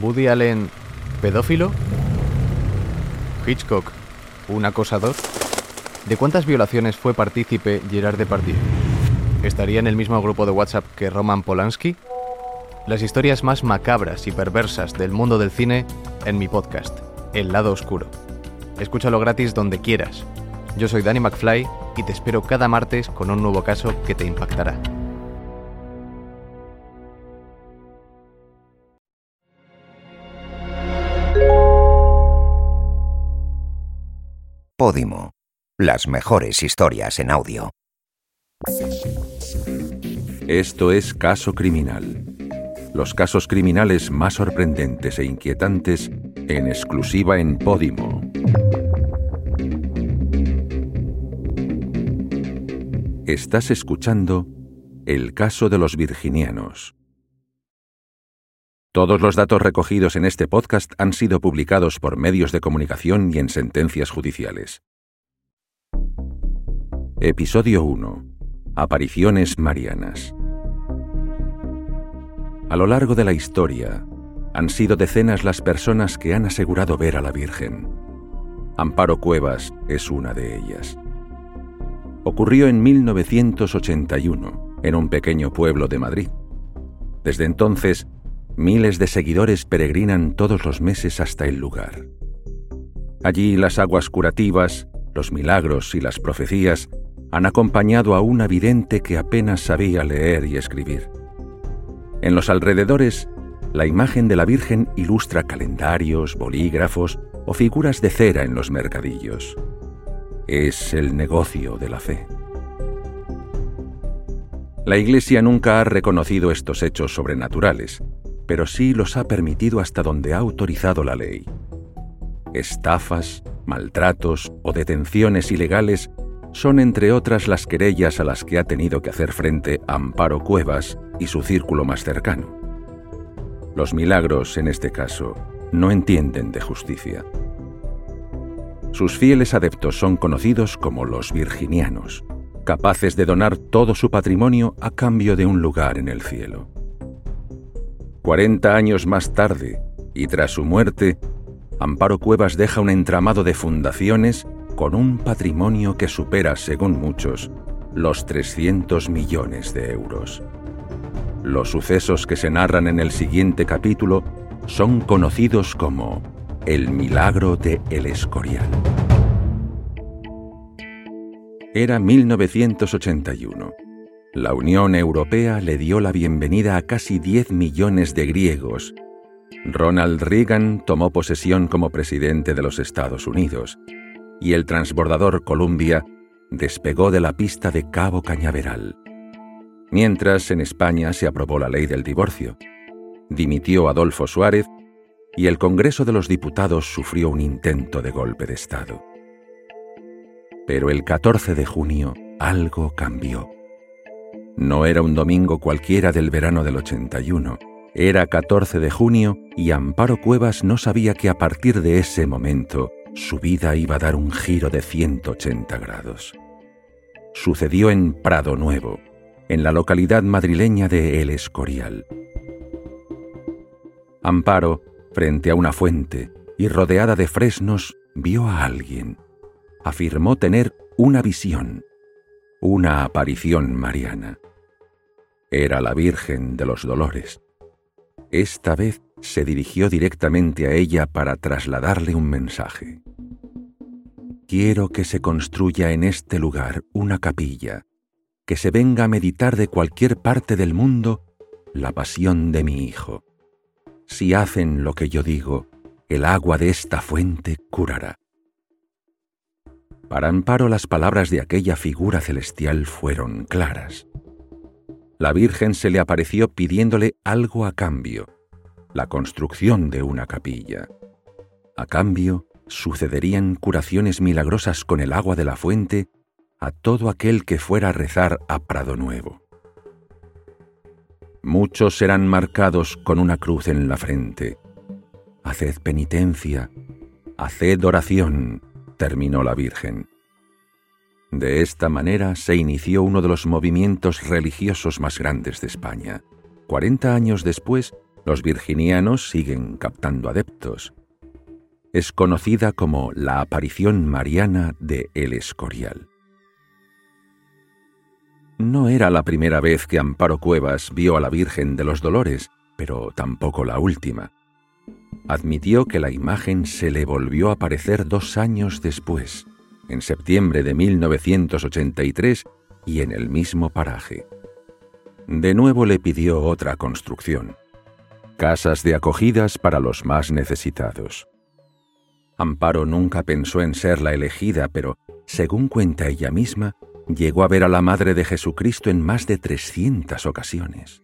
Woody Allen, pedófilo. Hitchcock, un acosador. ¿De cuántas violaciones fue partícipe Gerard Depardieu? ¿Estaría en el mismo grupo de WhatsApp que Roman Polanski? Las historias más macabras y perversas del mundo del cine en mi podcast, El lado oscuro. Escúchalo gratis donde quieras. Yo soy Danny McFly y te espero cada martes con un nuevo caso que te impactará. Podimo. Las mejores historias en audio. Esto es Caso Criminal. Los casos criminales más sorprendentes e inquietantes en exclusiva en Podimo. Estás escuchando El caso de los virginianos. Todos los datos recogidos en este podcast han sido publicados por medios de comunicación y en sentencias judiciales. Episodio 1. Apariciones marianas. A lo largo de la historia, han sido decenas las personas que han asegurado ver a la Virgen. Amparo Cuevas es una de ellas. Ocurrió en 1981, en un pequeño pueblo de Madrid. Desde entonces, Miles de seguidores peregrinan todos los meses hasta el lugar. Allí las aguas curativas, los milagros y las profecías han acompañado a una vidente que apenas sabía leer y escribir. En los alrededores, la imagen de la Virgen ilustra calendarios, bolígrafos o figuras de cera en los mercadillos. Es el negocio de la fe. La Iglesia nunca ha reconocido estos hechos sobrenaturales, pero sí los ha permitido hasta donde ha autorizado la ley. Estafas, maltratos o detenciones ilegales son entre otras las querellas a las que ha tenido que hacer frente Amparo Cuevas y su círculo más cercano. Los milagros, en este caso, no entienden de justicia. Sus fieles adeptos son conocidos como los virginianos, capaces de donar todo su patrimonio a cambio de un lugar en el cielo. 40 años más tarde, y tras su muerte, Amparo Cuevas deja un entramado de fundaciones con un patrimonio que supera, según muchos, los 300 millones de euros. Los sucesos que se narran en el siguiente capítulo son conocidos como el milagro de El Escorial. Era 1981 la Unión Europea le dio la bienvenida a casi 10 millones de griegos. Ronald Reagan tomó posesión como presidente de los Estados Unidos y el transbordador Columbia despegó de la pista de Cabo Cañaveral. Mientras en España se aprobó la ley del divorcio, dimitió Adolfo Suárez y el Congreso de los Diputados sufrió un intento de golpe de Estado. Pero el 14 de junio algo cambió. No era un domingo cualquiera del verano del 81. Era 14 de junio y Amparo Cuevas no sabía que a partir de ese momento su vida iba a dar un giro de 180 grados. Sucedió en Prado Nuevo, en la localidad madrileña de El Escorial. Amparo, frente a una fuente y rodeada de fresnos, vio a alguien. Afirmó tener una visión una aparición mariana. Era la Virgen de los Dolores. Esta vez se dirigió directamente a ella para trasladarle un mensaje. Quiero que se construya en este lugar una capilla, que se venga a meditar de cualquier parte del mundo la pasión de mi Hijo. Si hacen lo que yo digo, el agua de esta fuente curará. Para Amparo las palabras de aquella figura celestial fueron claras. La Virgen se le apareció pidiéndole algo a cambio, la construcción de una capilla. A cambio, sucederían curaciones milagrosas con el agua de la fuente a todo aquel que fuera a rezar a Prado Nuevo. Muchos serán marcados con una cruz en la frente. Haced penitencia, haced oración, terminó la Virgen. De esta manera se inició uno de los movimientos religiosos más grandes de España. Cuarenta años después, Los virginianos siguen captando adeptos. Es conocida como la aparición mariana de El Escorial. No era la primera vez que Amparo Cuevas vio a la Virgen de los Dolores, pero tampoco la última. Admitió que la imagen se le volvió a aparecer dos años después, en septiembre de 1983 y en el mismo paraje. De nuevo le pidió otra construcción. Casas de acogidas para los más necesitados. Amparo nunca pensó en ser la elegida, pero, según cuenta ella misma, llegó a ver a la Madre de Jesucristo en más de 300 ocasiones.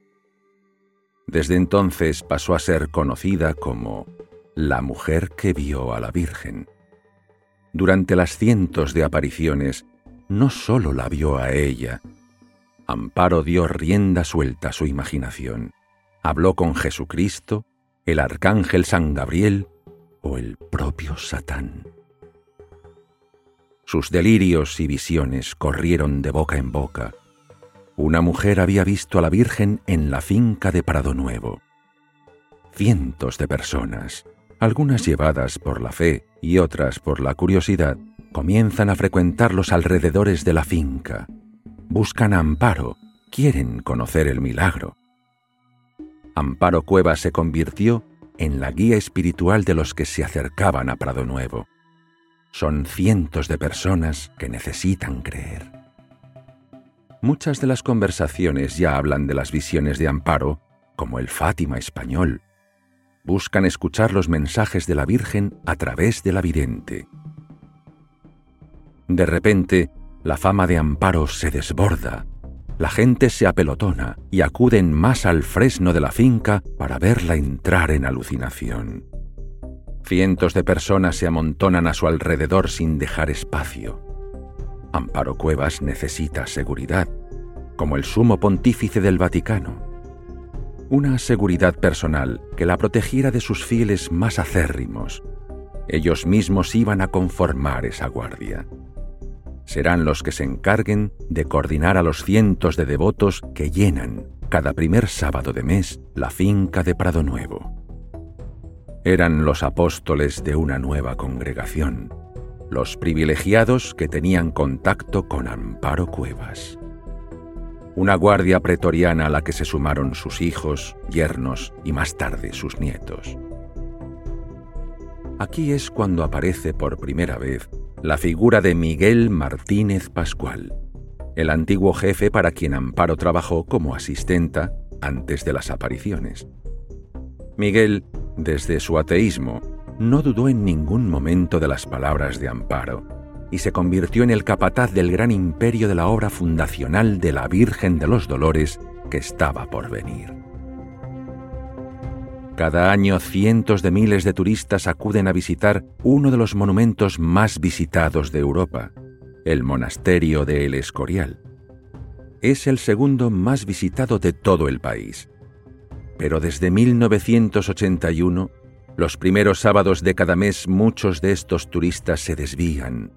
Desde entonces pasó a ser conocida como la mujer que vio a la Virgen. Durante las cientos de apariciones, no sólo la vio a ella, Amparo dio rienda suelta a su imaginación. Habló con Jesucristo, el arcángel San Gabriel o el propio Satán. Sus delirios y visiones corrieron de boca en boca. Una mujer había visto a la Virgen en la finca de Prado Nuevo. Cientos de personas, algunas llevadas por la fe y otras por la curiosidad, comienzan a frecuentar los alrededores de la finca buscan amparo, quieren conocer el milagro. Amparo Cueva se convirtió en la guía espiritual de los que se acercaban a Prado Nuevo. Son cientos de personas que necesitan creer. Muchas de las conversaciones ya hablan de las visiones de Amparo, como el Fátima español. Buscan escuchar los mensajes de la Virgen a través de la vidente. De repente, la fama de Amparo se desborda. La gente se apelotona y acuden más al fresno de la finca para verla entrar en alucinación. Cientos de personas se amontonan a su alrededor sin dejar espacio. Amparo Cuevas necesita seguridad, como el sumo pontífice del Vaticano. Una seguridad personal que la protegiera de sus fieles más acérrimos. Ellos mismos iban a conformar esa guardia serán los que se encarguen de coordinar a los cientos de devotos que llenan, cada primer sábado de mes, la finca de Prado Nuevo. Eran los apóstoles de una nueva congregación, los privilegiados que tenían contacto con Amparo Cuevas. Una guardia pretoriana a la que se sumaron sus hijos, yernos y más tarde sus nietos. Aquí es cuando aparece por primera vez la figura de Miguel Martínez Pascual, el antiguo jefe para quien Amparo trabajó como asistenta antes de las apariciones. Miguel, desde su ateísmo, no dudó en ningún momento de las palabras de Amparo y se convirtió en el capataz del gran imperio de la obra fundacional de la Virgen de los Dolores que estaba por venir. Cada año cientos de miles de turistas acuden a visitar uno de los monumentos más visitados de Europa, el monasterio de El Escorial. Es el segundo más visitado de todo el país. Pero desde 1981, los primeros sábados de cada mes muchos de estos turistas se desvían.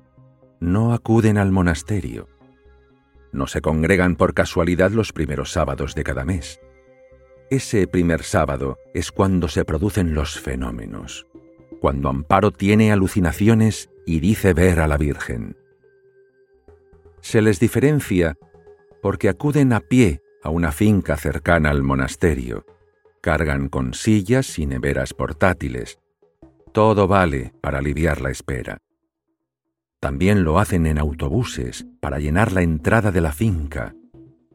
No acuden al monasterio. No se congregan por casualidad los primeros sábados de cada mes ese primer sábado es cuando se producen los fenómenos, cuando Amparo tiene alucinaciones y dice ver a la Virgen. Se les diferencia porque acuden a pie a una finca cercana al monasterio, cargan con sillas y neveras portátiles. Todo vale para aliviar la espera. También lo hacen en autobuses para llenar la entrada de la finca.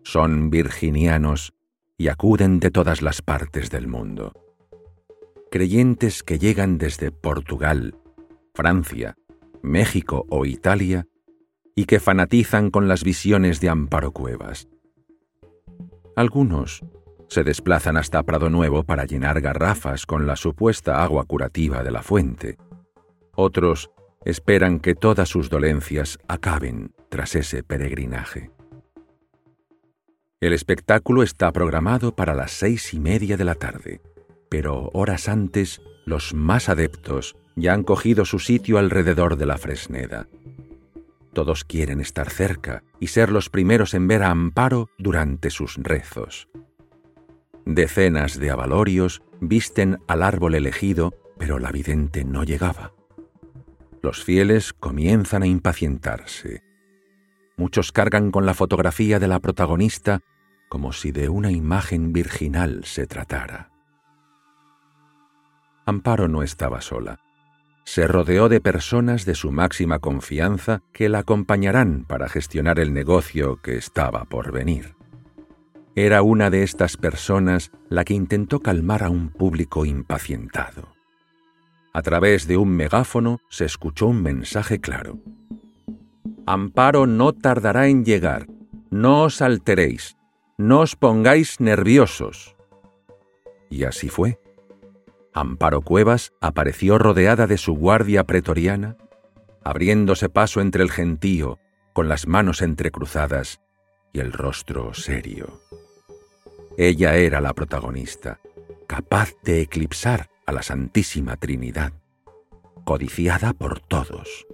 Son virginianos y acuden de todas las partes del mundo. Creyentes que llegan desde Portugal, Francia, México o Italia y que fanatizan con las visiones de Amparo Cuevas. Algunos se desplazan hasta Prado Nuevo para llenar garrafas con la supuesta agua curativa de la fuente. Otros esperan que todas sus dolencias acaben tras ese peregrinaje. El espectáculo está programado para las seis y media de la tarde, pero horas antes los más adeptos ya han cogido su sitio alrededor de la Fresneda. Todos quieren estar cerca y ser los primeros en ver a Amparo durante sus rezos. Decenas de avalorios visten al árbol elegido, pero la vidente no llegaba. Los fieles comienzan a impacientarse. Muchos cargan con la fotografía de la protagonista como si de una imagen virginal se tratara. Amparo no estaba sola. Se rodeó de personas de su máxima confianza que la acompañarán para gestionar el negocio que estaba por venir. Era una de estas personas la que intentó calmar a un público impacientado. A través de un megáfono se escuchó un mensaje claro. Amparo no tardará en llegar. No os alteréis. No os pongáis nerviosos. Y así fue. Amparo Cuevas apareció rodeada de su guardia pretoriana, abriéndose paso entre el gentío, con las manos entrecruzadas y el rostro serio. Ella era la protagonista, capaz de eclipsar a la Santísima Trinidad, codiciada por todos.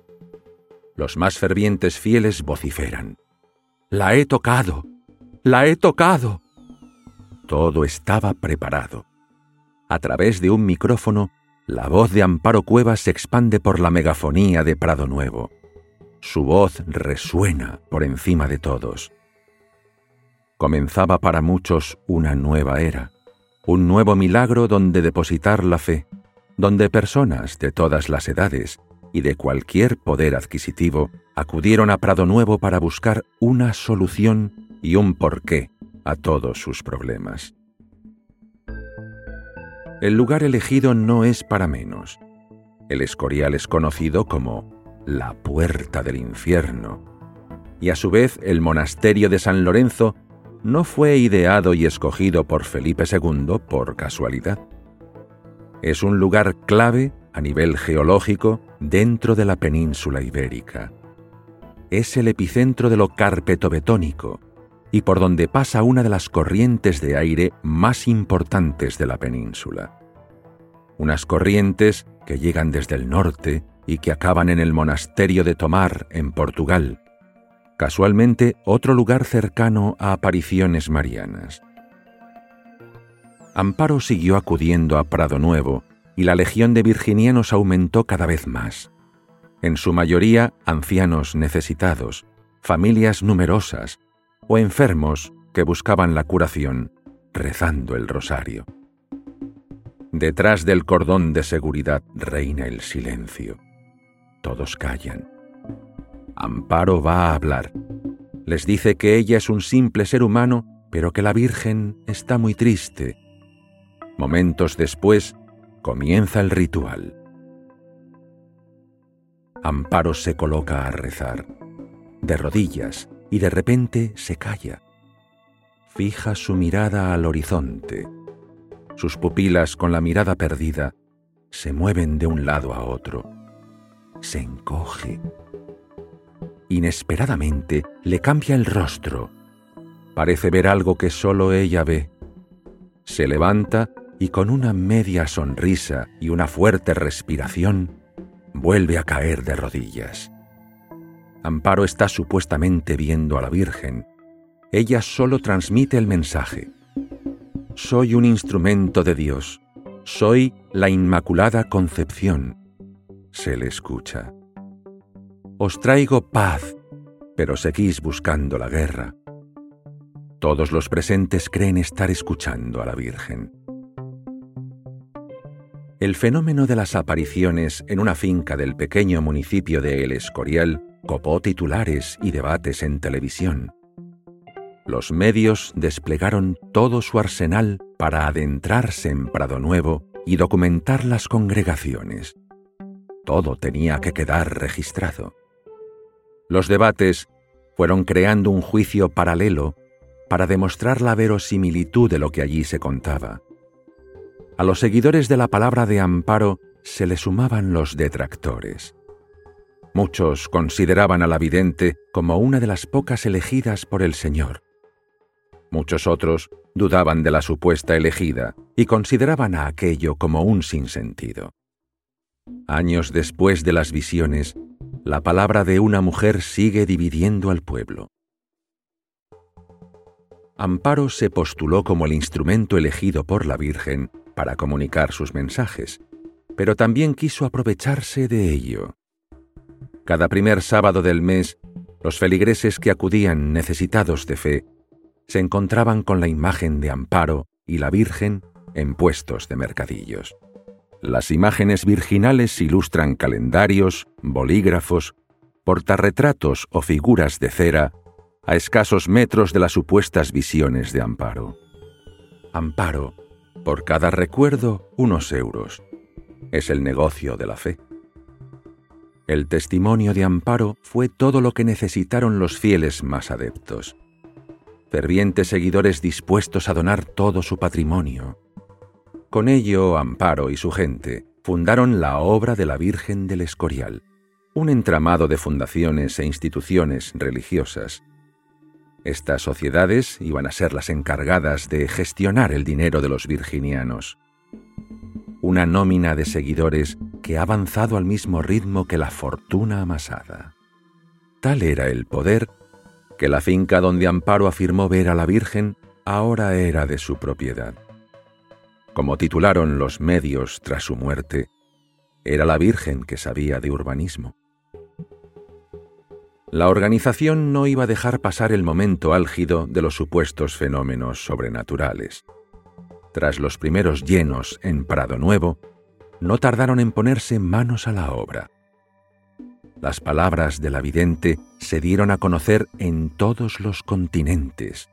Los más fervientes fieles vociferan, La he tocado, la he tocado. Todo estaba preparado. A través de un micrófono, la voz de Amparo Cuevas se expande por la megafonía de Prado Nuevo. Su voz resuena por encima de todos. Comenzaba para muchos una nueva era un nuevo milagro donde depositar la fe, donde personas de todas las edades y de cualquier poder adquisitivo acudieron a Prado Nuevo para buscar una solución y un porqué a todos sus problemas. El lugar elegido no es para menos. El Escorial es conocido como la puerta del infierno, y a su vez el monasterio de San Lorenzo no fue ideado y escogido por Felipe II por casualidad. Es un lugar clave a nivel geológico dentro de la península ibérica. Es el epicentro de lo carpetobetónico y por donde pasa una de las corrientes de aire más importantes de la península. Unas corrientes que llegan desde el norte y que acaban en el monasterio de Tomar, en Portugal, casualmente otro lugar cercano a apariciones marianas. Amparo siguió acudiendo a Prado Nuevo y la legión de virginianos aumentó cada vez más. En su mayoría ancianos necesitados, familias numerosas o enfermos que buscaban la curación rezando el rosario. Detrás del cordón de seguridad reina el silencio. Todos callan Amparo va a hablar. Les dice que ella es un simple ser humano, pero que la Virgen está muy triste. Momentos después, comienza el ritual. Amparo se coloca a rezar, de rodillas, y de repente se calla. Fija su mirada al horizonte. Sus pupilas, con la mirada perdida, se mueven de un lado a otro. Se encoge inesperadamente le cambia el rostro. Parece ver algo que solo ella ve. Se levanta y con una media sonrisa y una fuerte respiración, vuelve a caer de rodillas. Amparo está supuestamente viendo a la Virgen. Ella solo transmite el mensaje. Soy un instrumento de Dios. Soy la Inmaculada Concepción. Se le escucha. Os traigo paz, pero seguís buscando la guerra. Todos los presentes creen estar escuchando a la Virgen. El fenómeno de las apariciones en una finca del pequeño municipio de El Escorial copó titulares y debates en televisión. Los medios desplegaron todo su arsenal para adentrarse en Prado Nuevo y documentar las congregaciones. Todo tenía que quedar registrado. Los debates fueron creando un juicio paralelo para demostrar la verosimilitud de lo que allí se contaba. A los seguidores de la palabra de amparo se le sumaban los detractores. Muchos consideraban a la vidente como una de las pocas elegidas por el Señor. Muchos otros dudaban de la supuesta elegida y consideraban a aquello como un sinsentido. Años después de las visiones, la palabra de una mujer sigue dividiendo al pueblo. Amparo se postuló como el instrumento elegido por la Virgen para comunicar sus mensajes, pero también quiso aprovecharse de ello. Cada primer sábado del mes, los feligreses que acudían necesitados de fe se encontraban con la imagen de Amparo y la Virgen en puestos de mercadillos. Las imágenes virginales ilustran calendarios, bolígrafos, portarretratos o figuras de cera a escasos metros de las supuestas visiones de Amparo. Amparo, por cada recuerdo, unos euros. Es el negocio de la fe. El testimonio de Amparo fue todo lo que necesitaron los fieles más adeptos. Fervientes seguidores dispuestos a donar todo su patrimonio. Con ello, Amparo y su gente fundaron la obra de la Virgen del Escorial, un entramado de fundaciones e instituciones religiosas estas sociedades iban a ser las encargadas de gestionar el dinero de los virginianos. Una nómina de seguidores que ha avanzado al mismo ritmo que la fortuna amasada. Tal era el poder que la finca donde Amparo afirmó ver a la Virgen ahora era de su propiedad. Como titularon los medios tras su muerte, era la Virgen que sabía de urbanismo. La organización no iba a dejar pasar el momento álgido de los supuestos fenómenos sobrenaturales. Tras los primeros llenos en Prado Nuevo, no tardaron en ponerse manos a la obra. Las palabras de la vidente se dieron a conocer en todos los continentes.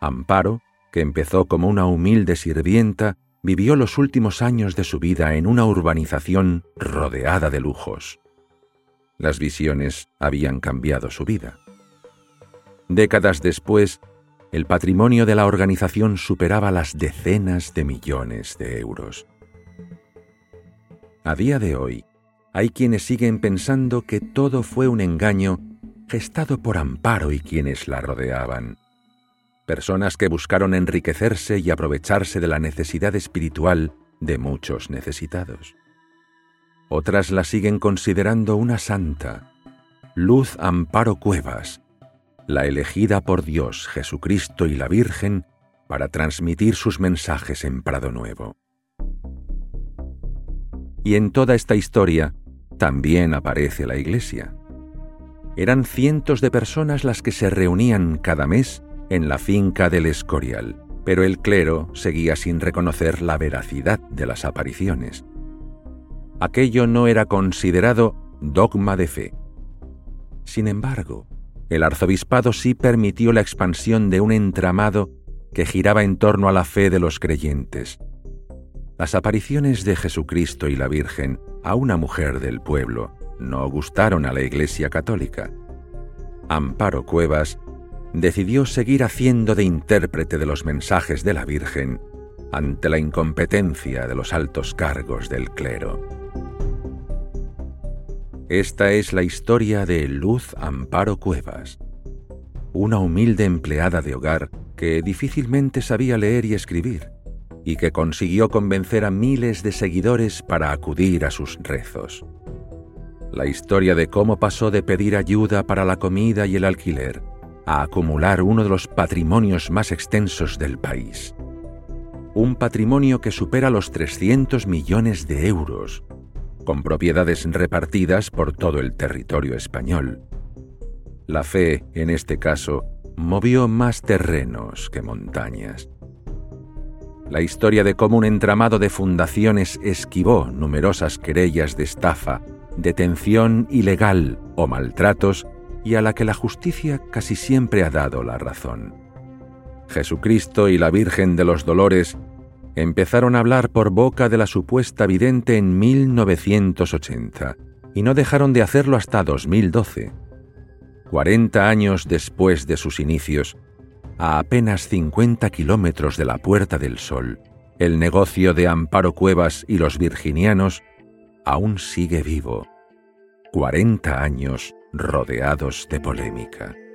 Amparo, que empezó como una humilde sirvienta, vivió los últimos años de su vida en una urbanización rodeada de lujos. Las visiones habían cambiado su vida. Décadas después, el patrimonio de la organización superaba las decenas de millones de euros. A día de hoy, hay quienes siguen pensando que todo fue un engaño gestado por Amparo y quienes la rodeaban. Personas que buscaron enriquecerse y aprovecharse de la necesidad espiritual de muchos necesitados. Otras la siguen considerando una santa, Luz Amparo Cuevas, la elegida por Dios, Jesucristo y la Virgen para transmitir sus mensajes en Prado Nuevo. Y en toda esta historia también aparece la Iglesia. Eran cientos de personas las que se reunían cada mes en la finca del Escorial, pero el clero seguía sin reconocer la veracidad de las apariciones aquello no era considerado dogma de fe. Sin embargo, el arzobispado sí permitió la expansión de un entramado que giraba en torno a la fe de los creyentes. Las apariciones de Jesucristo y la Virgen a una mujer del pueblo no gustaron a la Iglesia Católica. Amparo Cuevas decidió seguir haciendo de intérprete de los mensajes de la Virgen ante la incompetencia de los altos cargos del clero. Esta es la historia de Luz Amparo Cuevas, una humilde empleada de hogar que difícilmente sabía leer y escribir, y que consiguió convencer a miles de seguidores para acudir a sus rezos. La historia de cómo pasó de pedir ayuda para la comida y el alquiler a acumular uno de los patrimonios más extensos del país. Un patrimonio que supera los 300 millones de euros con propiedades repartidas por todo el territorio español. La fe, en este caso, movió más terrenos que montañas. La historia de cómo un entramado de fundaciones esquivó numerosas querellas de estafa, detención ilegal o maltratos y a la que la justicia casi siempre ha dado la razón. Jesucristo y la Virgen de los Dolores empezaron a hablar por boca de la supuesta vidente en 1980 y no dejaron de hacerlo hasta 2012. 40 años después de sus inicios, a apenas 50 kilómetros de la Puerta del Sol, el negocio de Amparo Cuevas y los virginianos aún sigue vivo. 40 años rodeados de polémica.